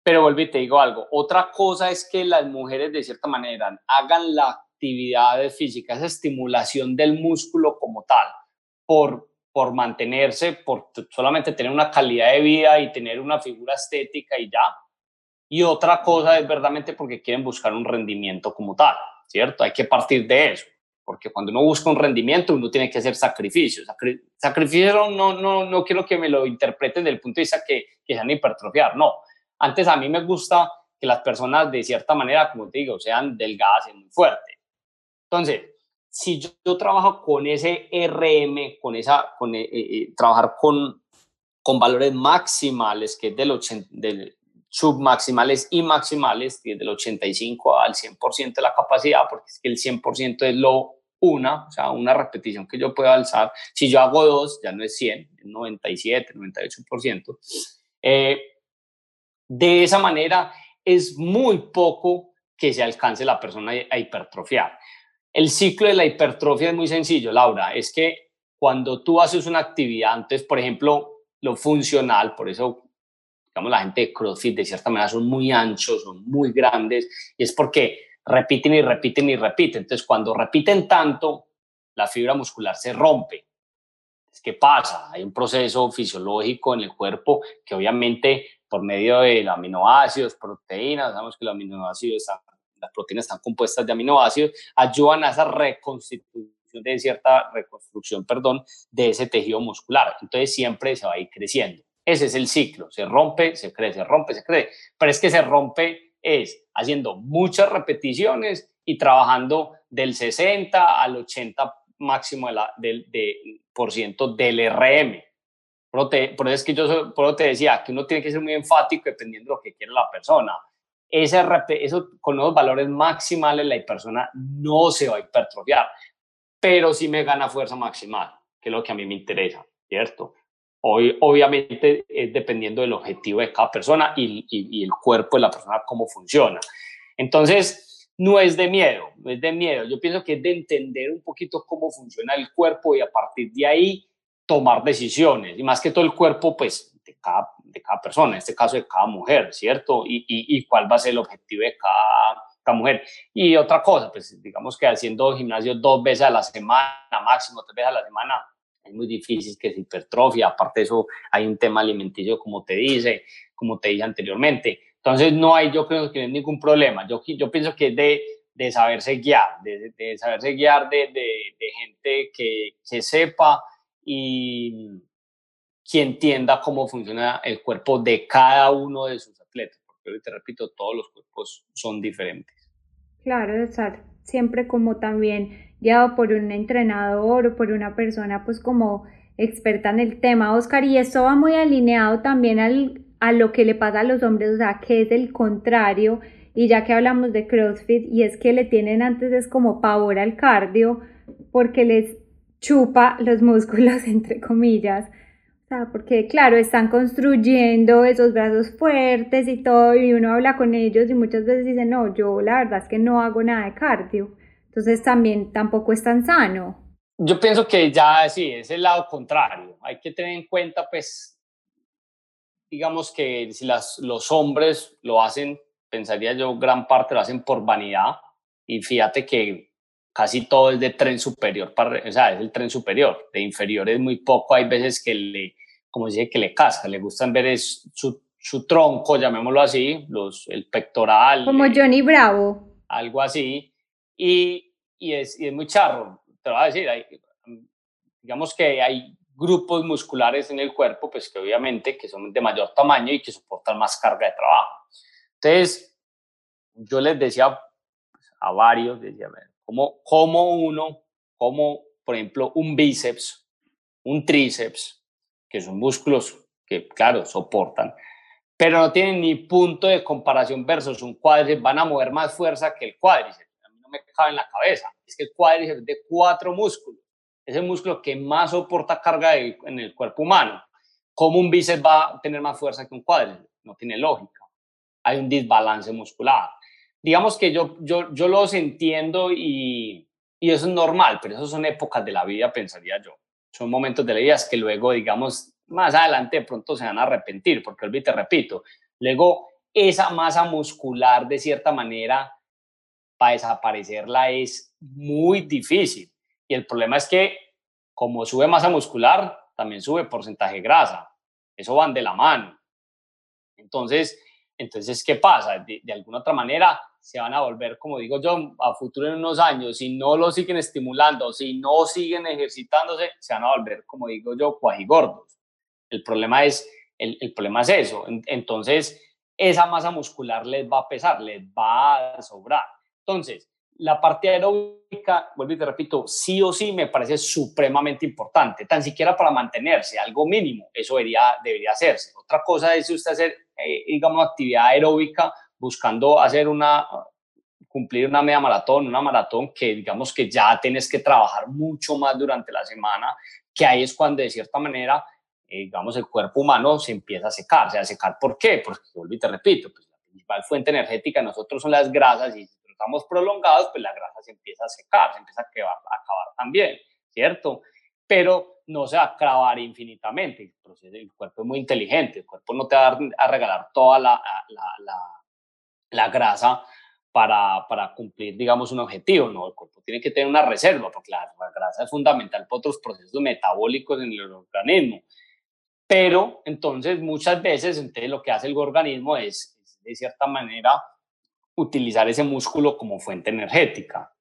Pero y te digo algo. Otra cosa es que las mujeres de cierta manera hagan la actividad física, esa estimulación del músculo como tal, por por mantenerse, por solamente tener una calidad de vida y tener una figura estética y ya. Y otra cosa es verdaderamente porque quieren buscar un rendimiento como tal, ¿cierto? Hay que partir de eso, porque cuando uno busca un rendimiento, uno tiene que hacer sacrificios. sacrificio no, no, no quiero que me lo interpreten desde el punto de vista que, que sean hipertrofiar, no. Antes a mí me gusta que las personas de cierta manera, como te digo, sean delgadas y muy fuertes. Entonces, si yo, trabajo con ese RM, con esa, con, eh, eh, eh, trabajar con, con valores maximales, que es del, 80, del submaximales y maximales, que es del 85 al 100% de la capacidad, porque es que el 100% es lo una, o sea, una repetición que yo puedo alzar. Si yo hago dos, ya no es 100, es 97, 98%. de esa manera, es muy poco que se alcance la persona a hipertrofiar. El ciclo de la hipertrofia es muy sencillo, Laura. Es que cuando tú haces una actividad, entonces, por ejemplo, lo funcional, por eso, digamos, la gente de CrossFit de cierta manera son muy anchos, son muy grandes, y es porque repiten y repiten y repiten. Entonces, cuando repiten tanto, la fibra muscular se rompe. ¿Qué pasa? Hay un proceso fisiológico en el cuerpo que obviamente por medio de aminoácidos, proteínas, sabemos que los aminoácidos están las proteínas están compuestas de aminoácidos, ayudan a esa reconstitución de cierta reconstrucción, perdón, de ese tejido muscular. Entonces siempre se va a ir creciendo. Ese es el ciclo, se rompe, se crece, se rompe, se crece. Pero es que se rompe es haciendo muchas repeticiones y trabajando del 60 al 80 máximo de la, de, por ciento del RM. Por eso, es que yo por te decía que uno tiene que ser muy enfático dependiendo de lo que quiere la persona. Ese, eso, con los valores maximales la persona no se va a hipertrofiar, pero sí me gana fuerza maximal, que es lo que a mí me interesa, ¿cierto? Hoy, obviamente es dependiendo del objetivo de cada persona y el cuerpo de la persona, cómo funciona. Entonces, no es de miedo, no es de miedo. Yo pienso que es de entender un poquito cómo funciona el cuerpo y a partir de ahí tomar decisiones. Y más que todo el cuerpo, pues, de cada, de cada persona, en este caso de cada mujer, ¿cierto? Y, y, cuál va a ser el objetivo de cada, cada, mujer. Y otra cosa, pues, digamos que haciendo gimnasio dos veces a la semana, máximo tres veces a la semana, es muy difícil que se hipertrofia. Aparte de eso, hay un tema alimenticio, como te dice, como te dije anteriormente entonces, no hay, yo creo que no hay ningún problema. Yo, yo pienso que es de, de saberse guiar, de, de saberse guiar de, de gente que, que, sepa y que entienda cómo funciona el cuerpo de cada uno de sus atletas. Porque, te repito, todos los cuerpos son diferentes. Claro, estar siempre como también guiado por un entrenador o por una persona pues como experta en el tema, Oscar, y esto va muy alineado también al, a lo que le pasa a los hombres, o sea, que es el contrario. Y ya que hablamos de CrossFit, y es que le tienen antes es como pavor al cardio, porque les chupa los músculos, [laughs] entre comillas. Sea, porque claro, están construyendo esos brazos fuertes y todo, y uno habla con ellos y muchas veces dicen, no, yo la verdad es que no hago nada de cardio. Entonces también tampoco es tan sano. Yo pienso que ya sí, es el lado contrario. Hay que tener en cuenta pues digamos que si las, los hombres lo hacen, pensaría yo, gran parte lo hacen por vanidad. Y fíjate que casi todo es de tren superior, para, o sea, es el tren superior. De inferior es muy poco. Hay veces que le, como dice, que le casca, le gustan ver es su, su tronco, llamémoslo así, los, el pectoral. Como Johnny Bravo. Algo así. Y, y, es, y es muy charro. Te lo voy a decir, digamos que hay grupos musculares en el cuerpo, pues que obviamente que son de mayor tamaño y que soportan más carga de trabajo. Entonces, yo les decía pues, a varios, decía, ¿cómo, ¿cómo uno, como por ejemplo un bíceps, un tríceps, que son músculos que, claro, soportan, pero no tienen ni punto de comparación versus un cuádriceps, van a mover más fuerza que el cuádriceps. A mí no me cabe en la cabeza. Es que el cuádriceps es de cuatro músculos es el músculo que más soporta carga en el cuerpo humano. ¿Cómo un bíceps va a tener más fuerza que un cuádriceps? No tiene lógica. Hay un desbalance muscular. Digamos que yo, yo, yo los entiendo y, y eso es normal, pero eso son épocas de la vida, pensaría yo. Son momentos de la vida que luego, digamos, más adelante de pronto se van a arrepentir, porque olvídate, repito, luego esa masa muscular de cierta manera para desaparecerla es muy difícil y el problema es que como sube masa muscular, también sube porcentaje de grasa. Eso van de la mano. Entonces, entonces ¿qué pasa? De, alguna otra manera se van a volver, como digo yo, a futuro en unos años, si no lo siguen estimulando, si no siguen ejercitándose, se van a volver, como digo yo, cuajigordos. El problema es, el, el problema es eso. Entonces, esa masa muscular les va a pesar, les va a sobrar. Entonces, la parte aeróbica, vuelvo y te repito, sí o sí me parece supremamente importante, tan siquiera para mantenerse, algo mínimo, eso debería, debería hacerse. Otra cosa es usted hacer, eh, digamos, actividad aeróbica buscando hacer una, cumplir una media maratón, una maratón que digamos que ya tienes que trabajar mucho más durante la semana, que ahí es cuando de cierta manera, eh, digamos, el cuerpo humano se empieza a secar. ¿Se va a secar por qué? Porque, vuelvo y te repito, pues la principal fuente energética de nosotros son las grasas y estamos prolongados, pues la grasa se empieza a secar, se empieza a acabar, a acabar también, ¿cierto? Pero no se va a acabar infinitamente. El, cuerpo es muy inteligente, el cuerpo no te va a regalar toda la, la, la, la grasa para, para, cumplir, digamos, un objetivo, ¿no? El cuerpo tiene que tener una reserva, porque la, grasa es fundamental para otros procesos metabólicos en el organismo. Pero entonces muchas veces entonces lo que hace el organismo es, es de cierta manera utilizar ese músculo como fuente energética.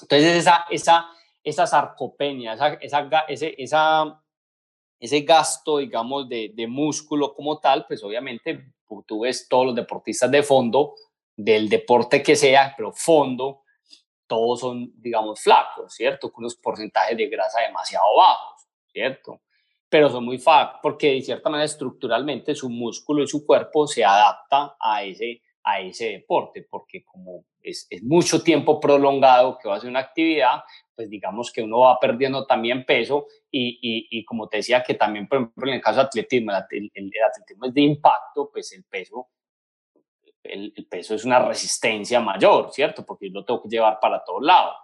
Entonces, esa, esa, esa sarcopenia, esa, esa, ese, esa, ese gasto, digamos, de, de, músculo como tal, pues obviamente tú ves todos los deportistas de fondo, del deporte que sea, pero fondo, todos son, digamos, flacos, ¿cierto? Con unos porcentajes de grasa demasiado bajos, ¿cierto? Pero son muy flacos porque de cierta manera estructuralmente su músculo y su cuerpo se adapta a ese, a ese deporte, porque como es, es mucho tiempo prolongado que va a ser una actividad, pues digamos que uno va perdiendo también peso y, y, y, como te decía que también, por ejemplo, en el caso de atletismo, el, atletismo es de impacto, pues el peso, el, peso es una resistencia mayor, ¿cierto? Porque yo lo tengo que llevar para todos lados.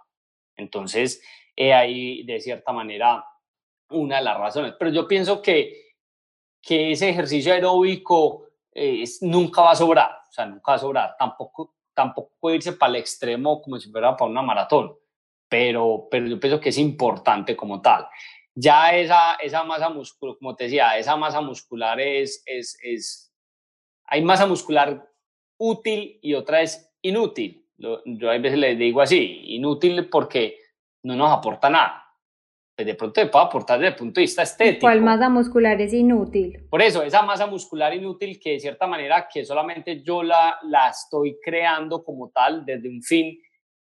Entonces, he ahí de cierta manera una de las razones. Pero yo pienso que, que ese ejercicio aeróbico eh, nunca va a sobrar o sea, nunca va a sobrar. Tampoco, tampoco puede irse para el extremo como si fuera para una maratón, pero, pero yo pienso que es importante como tal. Ya esa, esa masa muscular, como te decía, esa masa muscular es, es, es, hay masa muscular útil y otra es inútil. Yo a veces le digo así, inútil porque no nos aporta nada pues, de pronto te puede aportar desde el punto de vista estético. ¿Cuál masa muscular es inútil? Por eso, esa masa muscular inútil que de cierta manera que solamente yo la, la estoy creando como tal desde un fin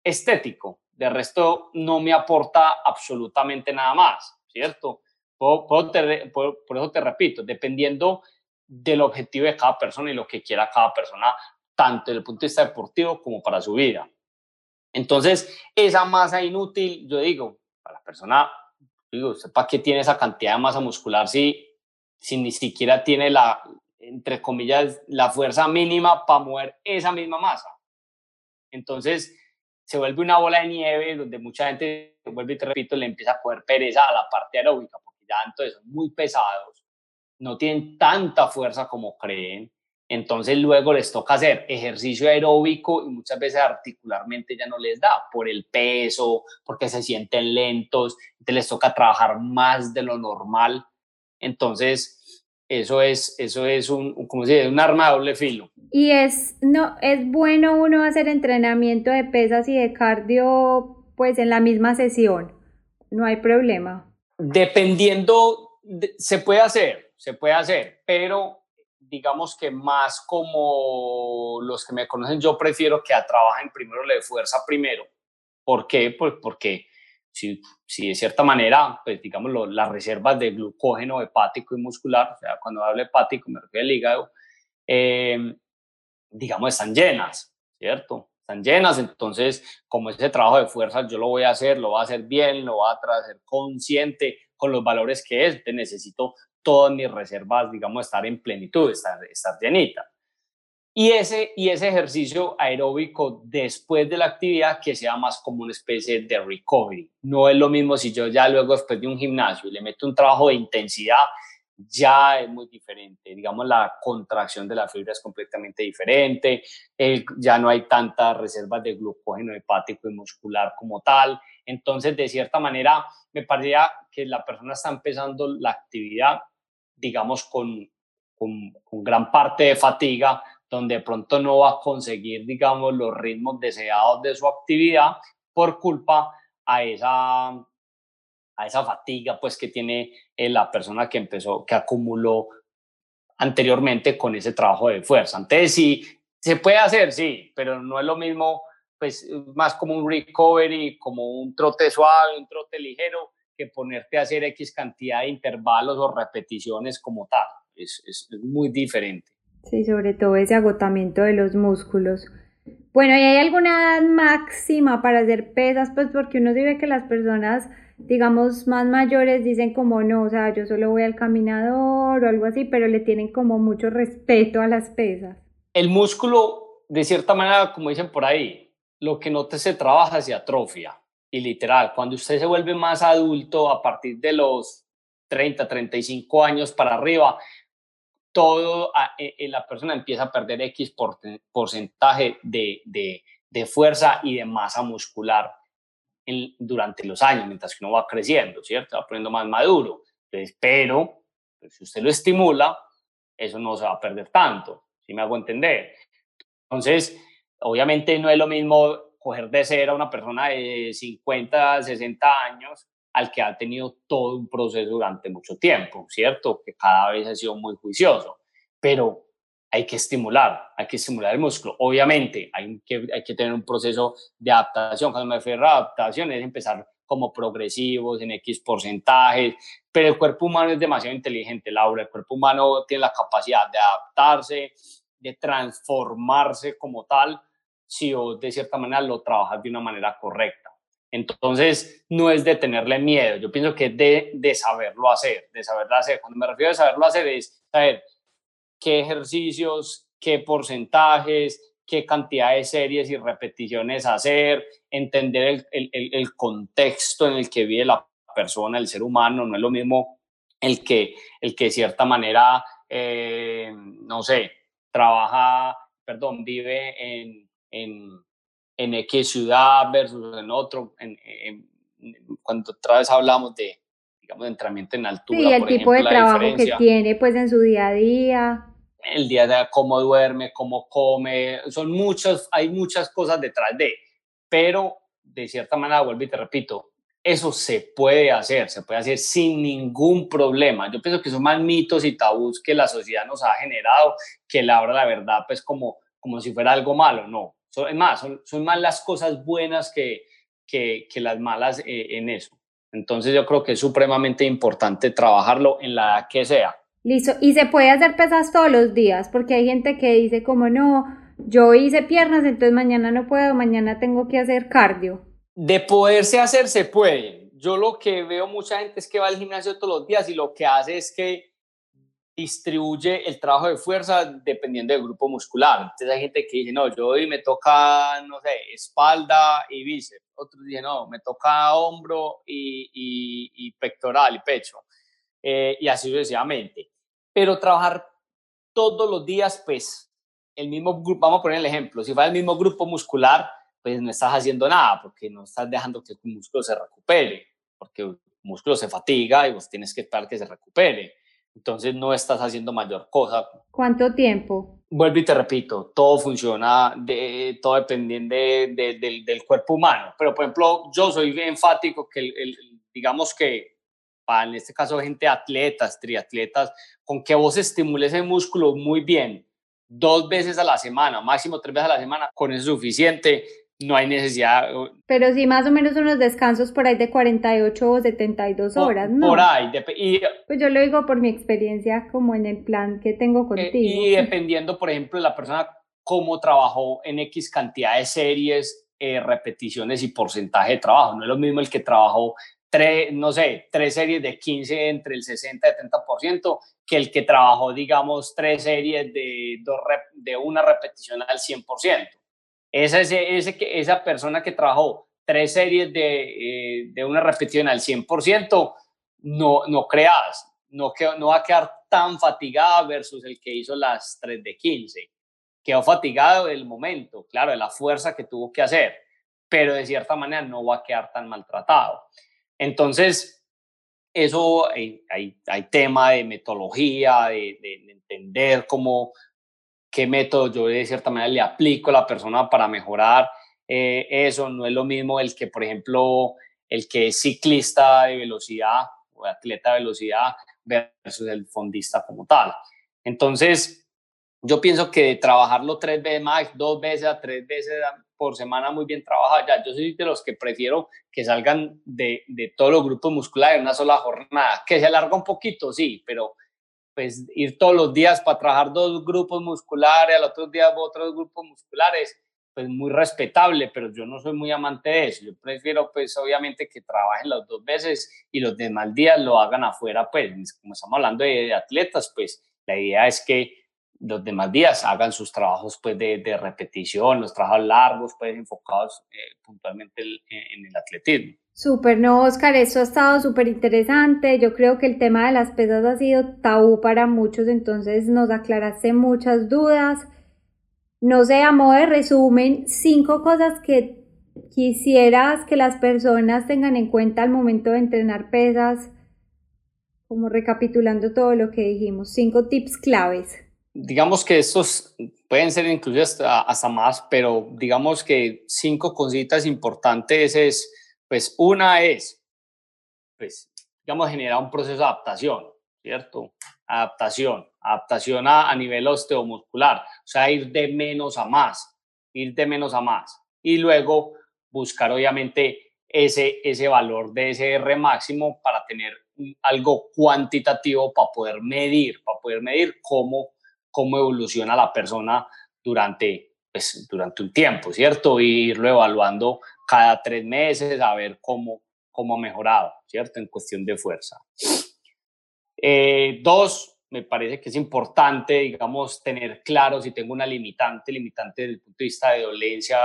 estético. De resto no me aporta absolutamente nada más, ¿cierto? por, por eso te repito, dependiendo del objetivo de cada persona y lo que quiera cada persona, tanto desde el punto de vista deportivo como para su vida. Entonces, esa masa inútil, yo digo, para la persona Digo, ¿usted para qué tiene esa cantidad de masa muscular si, si ni siquiera tiene la, entre comillas, la fuerza mínima para mover esa misma masa? Entonces, se vuelve una bola de nieve donde mucha gente, vuelve y te repito, le empieza a poder pereza a la parte aeróbica, porque ya entonces son muy pesados, no tienen tanta fuerza como creen, entonces luego les toca hacer ejercicio aeróbico y muchas veces articularmente ya no les da por el peso, porque se sienten lentos, entonces les toca trabajar más de lo normal. Entonces, eso es, eso es un, como se un arma de doble filo. Y es, no, es bueno uno hacer entrenamiento de pesas y de cardio pues en la misma sesión. No hay problema. Dependiendo, se puede hacer, se puede hacer, pero digamos que más como los que me conocen, yo prefiero que a trabajen primero le de fuerza primero. ¿Por qué? Pues porque si, si de cierta manera, pues digamos, las reservas de glucógeno hepático y muscular, o sea, cuando hablo hepático me refiero al hígado, eh, digamos, están llenas, ¿cierto? Están llenas, entonces, como ese trabajo de fuerza yo lo voy a hacer, lo voy a hacer bien, lo voy a hacer consciente con los valores que es, te necesito todas mis reservas, digamos, estar en plenitud, estar, estar llenita. Y ese, y ese ejercicio aeróbico después de la actividad que sea más como una especie de recovery. No es lo mismo si yo ya luego después de un gimnasio y le meto un trabajo de intensidad, ya es muy diferente. Digamos, la contracción de la fibra es completamente diferente, ya no hay tantas reservas de glucógeno hepático y muscular como tal. Entonces, de cierta manera, me parecía que la persona está empezando la actividad digamos, con, con, gran parte de fatiga, donde de pronto no va a conseguir, digamos, los ritmos deseados de su actividad por culpa a esa, a esa fatiga, pues, que tiene eh, la persona que empezó, que acumuló anteriormente con ese trabajo de fuerza. Entonces, sí, se puede hacer, sí, pero no es lo mismo, pues, más como un recovery, como un trote suave, un trote ligero, que ponerte a hacer X cantidad de intervalos o repeticiones como tal. Es, es, muy diferente. Sí, sobre todo ese agotamiento de los músculos. Bueno, ¿y hay alguna edad máxima para hacer pesas? Pues porque uno ve que las personas, digamos, más mayores dicen como no, o sea, yo solo voy al caminador o algo así, pero le tienen como mucho respeto a las pesas. El músculo, de cierta manera, como dicen por ahí, lo que no te se trabaja se atrofia. Y literal, cuando usted se vuelve más adulto a partir de los 30, 35 años para arriba, todo en e, la persona empieza a perder X porcentaje de, de, de fuerza y de masa muscular durante los años, mientras que uno va creciendo, ¿cierto? Va poniendo más maduro. Entonces, pero pues, si usted lo estimula, eso no se va a perder tanto, si me hago entender. Entonces, obviamente no es lo mismo coger de cero a una persona de 50, 60 años al que ha tenido todo un proceso durante mucho tiempo, ¿cierto? Que cada vez ha sido muy juicioso, pero hay que estimular, hay que estimular el músculo. Obviamente hay que, hay que tener un proceso de adaptación. Cuando me refiero a adaptación es empezar como progresivos, en X porcentajes, pero el cuerpo humano es demasiado inteligente, Laura. El cuerpo humano tiene la capacidad de adaptarse, de transformarse como tal, si o de cierta manera lo trabajas de una manera correcta. Entonces, no es de tenerle miedo, yo pienso que es de, de saberlo hacer, de saberlo hacer. Cuando me refiero a saberlo hacer es saber qué ejercicios, qué porcentajes, qué cantidad de series y repeticiones hacer, entender el, el, el, contexto en el que vive la persona, el ser humano, no es lo mismo el que, el que de cierta manera, eh, no sé, trabaja, perdón, vive en, en, en X ciudad versus en otro, en, cuando otra vez hablamos de, digamos, de entrenamiento en altura. Sí, el tipo de trabajo que tiene pues en su día a día el día de cómo duerme, cómo come, son muchas, hay muchas cosas detrás de, pero de cierta manera, vuelvo y te repito, eso se puede hacer, se puede hacer sin ningún problema. Yo pienso que son más mitos y tabús que la sociedad nos ha generado, que la verdad, la verdad, pues como, como si fuera algo malo, no. Es más, son, son, más las cosas buenas que, que, que las malas eh, en eso. Entonces yo creo que es supremamente importante trabajarlo en la que sea. Listo, y se puede hacer pesas todos los días, porque hay gente que dice como no, yo hice piernas, entonces mañana no puedo, mañana tengo que hacer cardio. De poderse hacer, se puede. Yo lo que veo mucha gente es que va al gimnasio todos los días y lo que hace es que distribuye el trabajo de fuerza dependiendo del grupo muscular. Entonces hay gente que dice, no, yo hoy me toca, no sé, espalda y bíceps. Otros dicen, no, me toca hombro y, y pectoral y pecho. Eh, y así sucesivamente. Pero trabajar todos los días, pues, el mismo grupo, vamos a poner el ejemplo, si va el mismo grupo muscular, pues no estás haciendo nada, porque no estás dejando que el músculo se recupere, porque el músculo se fatiga y vos tienes que esperar que se recupere. Entonces no estás haciendo mayor cosa. ¿Cuánto tiempo? Vuelvo y te repito, todo funciona, de, todo dependiendo de, del, del, cuerpo humano. Pero, por ejemplo, yo soy enfático que, el, digamos que en este caso gente atletas, triatletas, con que vos estimules el músculo muy bien, dos veces a la semana, máximo tres veces a la semana, con eso es suficiente, no hay necesidad. Pero sí, más o menos unos descansos por ahí de 48 o 72 horas, ¿no? Por ahí. Y, pues yo lo digo por mi experiencia como en el plan que tengo eh, contigo. Y dependiendo, por ejemplo, de la persona cómo trabajó en X cantidad de series, eh, repeticiones y porcentaje de trabajo. No es lo mismo el que trabajó tres, no sé, tres series de 15 entre el 60 y 70%, que el que trabajó, digamos, tres series de, dos de una repetición al 100%. Esa, ese, esa persona que trabajó tres series de, eh, de una repetición al 100%, no, no creas, no, no va a quedar tan fatigada versus el que hizo las tres de 15. Quedó fatigado del momento, claro, de la fuerza que tuvo que hacer, pero de cierta manera no va a quedar tan maltratado. Entonces, eso hay, hay, tema de metodología, de, entender cómo, qué método yo de cierta manera le aplico a la persona para mejorar eh, eso. No es lo mismo el que, por ejemplo, el que es ciclista de velocidad o atleta de velocidad versus el fondista como tal. Entonces, yo pienso que trabajarlo tres veces más, dos veces a tres veces por semana muy bien trabajado. Ya, yo soy de los que prefiero que salgan de, de todos los grupos musculares en una sola jornada. Que se alarga un poquito, sí, pero pues ir todos los días para trabajar dos grupos musculares, al otro día otros grupos musculares, pues muy respetable, pero yo no soy muy amante de eso. Yo prefiero pues obviamente que trabajen las dos veces y los demás días lo hagan afuera, pues como estamos hablando de atletas, pues la idea es que los demás días hagan sus trabajos pues, de, de repetición, los trabajos largos, pues enfocados eh, puntualmente en, el atletismo. Súper, no, Oscar, eso ha estado súper interesante. Yo creo que el tema de las pesas ha sido tabú para muchos, entonces nos aclaraste muchas dudas. No sé, a modo de resumen, cinco cosas que quisieras que las personas tengan en cuenta al momento de entrenar pesas, como recapitulando todo lo que dijimos, cinco tips claves digamos que estos pueden ser incluso hasta, hasta, más, pero digamos que cinco cositas importantes es, pues una es, pues, digamos, generar un proceso de adaptación, ¿cierto? Adaptación, adaptación a, nivel osteomuscular, o sea, ir de menos a más, ir de menos a más. Y luego buscar, obviamente, ese, ese valor de ese R máximo para tener algo cuantitativo para poder medir, para poder medir cómo, cómo evoluciona la persona durante, pues, durante un tiempo, ¿cierto? Y irlo evaluando cada tres meses a ver cómo, cómo ha mejorado, ¿cierto? En cuestión de fuerza. Eh, dos, me parece que es importante, digamos, tener claro si tengo una limitante, limitante desde el punto de vista de dolencia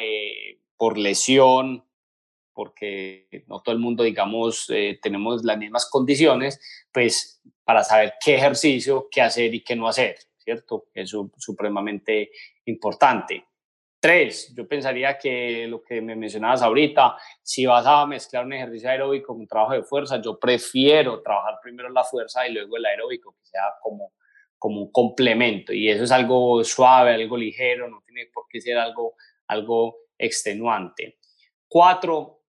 eh, por lesión, porque no todo el mundo, digamos, eh, tenemos las mismas condiciones, pues para saber qué ejercicio, qué hacer y qué no hacer, ¿cierto? Eso es supremamente importante. Tres, yo pensaría que lo que me mencionabas ahorita, si vas a mezclar un ejercicio aeróbico con un trabajo de fuerza, yo prefiero trabajar primero la fuerza y luego el aeróbico, que sea como, como un complemento. Y eso es algo suave, algo ligero, no tiene por qué ser algo, algo extenuante. Cuatro,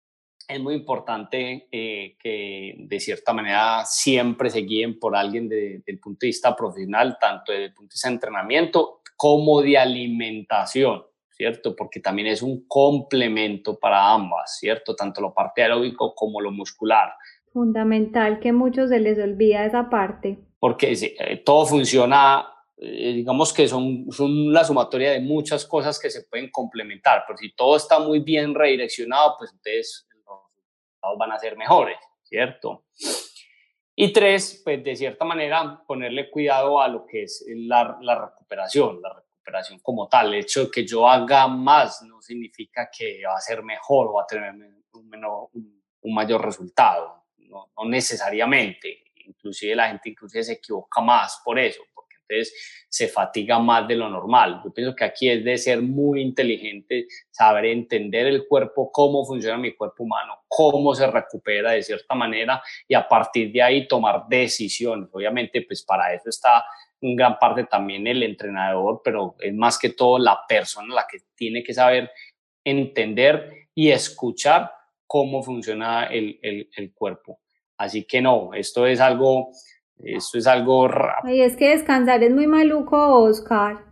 es muy importante eh, que de cierta manera siempre se guíen por alguien desde el punto de vista profesional, tanto desde el punto de vista de entrenamiento como de alimentación, ¿cierto? Porque también es un complemento para ambas, ¿cierto? Tanto la parte aeróbico como lo muscular. Fundamental que muchos se les olvida esa parte. Porque eh, todo funciona eh, digamos que son, son la sumatoria de muchas cosas que se pueden complementar, pero si todo está muy bien redireccionado, pues entonces van a ser mejores, ¿cierto? Y tres, pues de cierta manera ponerle cuidado a lo que es la, la recuperación, la recuperación como tal. El hecho de que yo haga más no significa que va a ser mejor o va a tener un, menor, un, mayor resultado, no, no, necesariamente. Inclusive la gente inclusive se equivoca más por eso, entonces se fatiga más de lo normal. Yo pienso que aquí es de ser muy inteligente, saber entender el cuerpo, cómo funciona mi cuerpo humano, cómo se recupera de cierta manera y a partir de ahí tomar decisiones. Obviamente, pues para eso está en gran parte también el entrenador, pero es más que todo la persona la que tiene que saber entender y escuchar cómo funciona el, el, el cuerpo. Así que no, esto es algo eso es algo rápido. Y es que descansar es muy maluco, Oscar.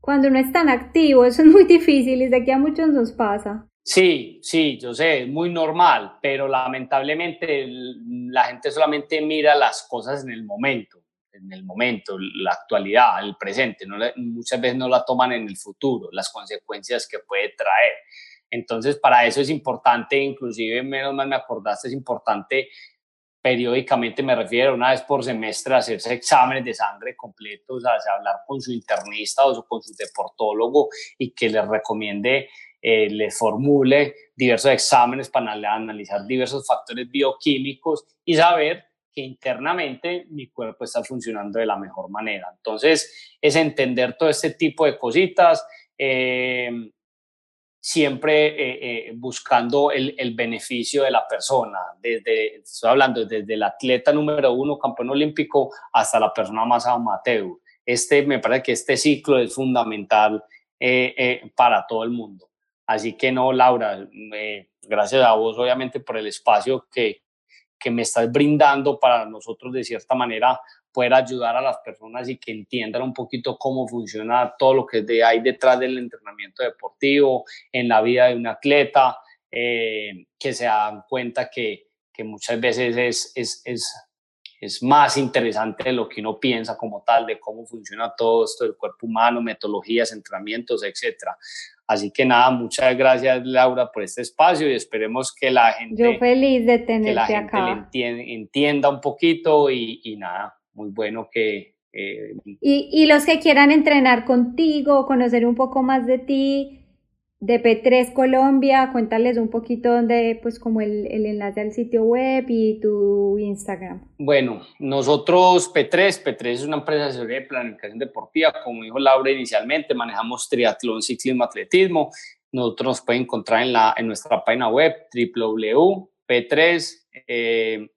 Cuando uno es tan activo, eso es muy difícil y de aquí a muchos nos pasa. Sí, sí, yo sé, es muy normal, pero lamentablemente la gente solamente mira las cosas en el momento, en el momento, la actualidad, el presente, no muchas veces no la toman en el futuro, las consecuencias que puede traer. Entonces, para eso es importante, inclusive, menos mal me acordaste, es importante periódicamente me refiero una vez por semestre hacerse exámenes de sangre completos, a hablar con su internista o con su deportólogo y que le recomiende, eh, le formule diversos exámenes para analizar diversos factores bioquímicos y saber que internamente mi cuerpo está funcionando de la mejor manera. Entonces, es entender todo este tipo de cositas. Eh, siempre eh, eh, buscando el, el, beneficio de la persona, desde, estoy hablando desde el atleta número uno, campeón olímpico, hasta la persona más amateur. Este, me parece que este ciclo es fundamental eh, para todo el mundo. Así que no, Laura, gracias a vos obviamente por el espacio que, que me estás brindando para nosotros de cierta manera poder ayudar a las personas y que entiendan un poquito cómo funciona todo lo que hay detrás del entrenamiento deportivo, en la vida de un atleta, eh, que se dan cuenta que, que muchas veces es, es, es, es, más interesante de lo que uno piensa como tal, de cómo funciona todo esto del cuerpo humano, metodologías, entrenamientos, etc. Así que nada, muchas gracias Laura por este espacio y esperemos que la gente... Yo feliz de tenerte que la gente entienda, entienda, un poquito y, y nada, muy bueno que... Eh, y, y, los que quieran entrenar contigo, conocer un poco más de ti, de P3 Colombia, cuéntales un poquito dónde, pues como el, el, enlace al sitio web y tu Instagram. Bueno, nosotros P3, P3 es una empresa de planificación deportiva, como dijo Laura inicialmente, manejamos triatlón, ciclismo, atletismo. Nosotros nos pueden encontrar en, la, en nuestra página web www p3 eh,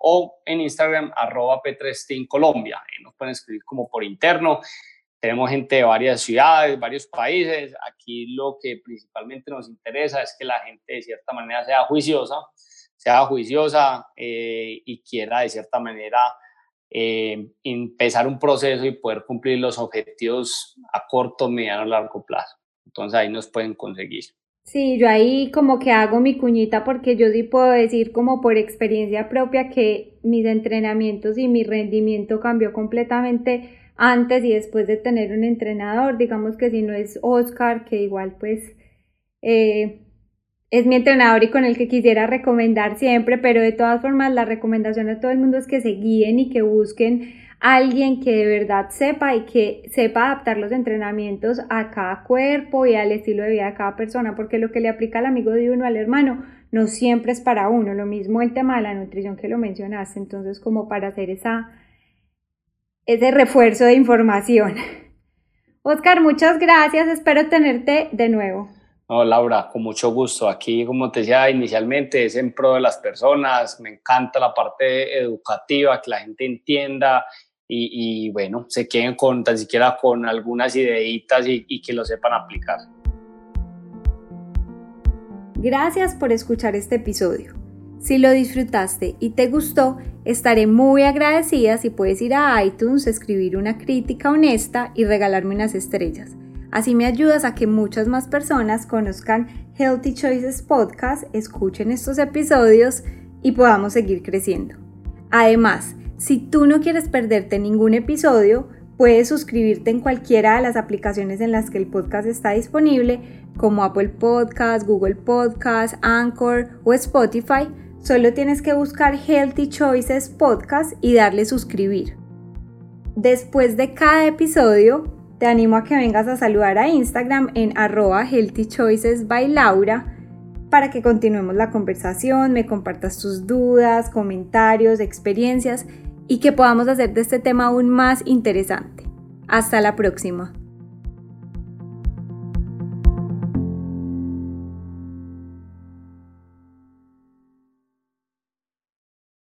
o en Instagram arroba p3 team Colombia. nos pueden escribir como por interno. Tenemos gente de varias ciudades, varios países. Aquí lo que principalmente nos interesa es que la gente de cierta manera sea juiciosa, sea juiciosa eh, y quiera de cierta manera eh, empezar un proceso y poder cumplir los objetivos a corto, mediano, largo plazo. Entonces ahí nos pueden conseguir. Sí, yo ahí como que hago mi cuñita porque yo sí puedo decir como por experiencia propia que mis entrenamientos y mi rendimiento cambió completamente antes y después de tener un entrenador. Digamos que si no es Oscar, que igual pues eh, es mi entrenador y con el que quisiera recomendar siempre, pero de todas formas la recomendación a todo el mundo es que se guíen y que busquen alguien que de verdad sepa y que sepa adaptar los entrenamientos a cada cuerpo y al estilo de vida de cada persona, porque lo que le aplica al amigo de uno, al hermano, no siempre es para uno. Lo mismo el tema de la nutrición que lo mencionaste, entonces como para hacer esa, ese refuerzo de información. [laughs] Oscar, muchas gracias, espero tenerte de nuevo. No, Laura, con mucho gusto. Aquí, como te decía inicialmente, es en pro de las personas. Me encanta la parte educativa, que la gente entienda y, bueno, se queden con tan siquiera con algunas ideitas y, y que lo sepan aplicar. Gracias por escuchar este episodio. Si lo disfrutaste y te gustó, estaré muy agradecida si puedes ir a iTunes, escribir una crítica honesta y regalarme unas estrellas. Así me ayudas a que muchas más personas conozcan Healthy Choices Podcast, escuchen estos episodios y podamos seguir creciendo. Además, si tú no quieres perderte ningún episodio, puedes suscribirte en cualquiera de las aplicaciones en las que el podcast está disponible, como Apple Podcast, Google Podcast, Anchor o Spotify. Solo tienes que buscar Healthy Choices Podcast y darle suscribir. Después de cada episodio, te animo a que vengas a saludar a Instagram en arroba Healthy Choices by Laura para que continuemos la conversación, me compartas tus dudas, comentarios, experiencias y que podamos hacer de este tema aún más interesante. Hasta la próxima.